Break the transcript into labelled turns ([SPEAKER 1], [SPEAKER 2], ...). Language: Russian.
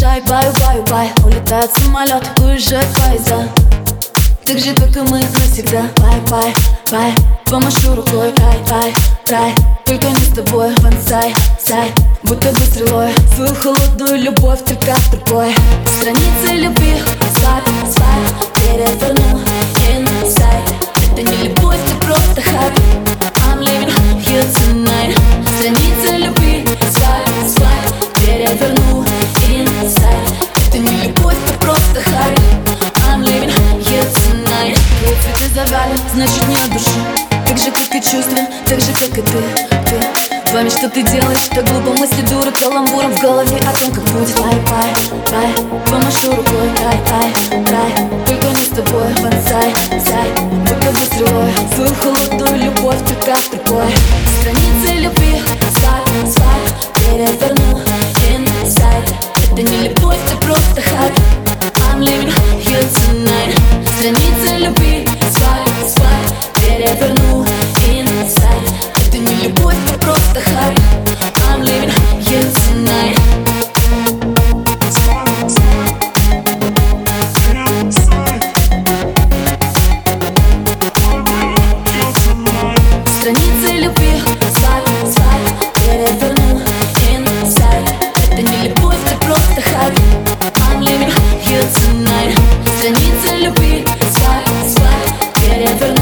[SPEAKER 1] Уезжай, bye, bye, bye. Улетает самолет, уезжает поезда Так же, как и мы навсегда. Bye, bye, bye. Помашу рукой, рай, рай, рай. Только не с тобой, бонсай, сай Будто бы стрелой. Свою холодную любовь только другой. Страницы любви, swipe, swipe the high I'm leaving here tonight. Если ты значит не от души Так же, как и чувства, так же, как и ты, ты. Вами что ты делаешь, так глупо мысли дуры Каламбуром в голове о том, как будет. Лай, лай, лай, помашу рукой. Рай, рай, рай, только не с тобой. Бонсай, сай, только выстрелой Свою холодную любовь, ты как припой Страницы любви, свайп, свайп Переверну Любовь это просто хай I'm living here tonight. Страницы любви Свайп, свайп, переверну Инсайд. Это не любовь, это просто хайп I'm living here tonight. Страницы любви Свайп, свайп, переверну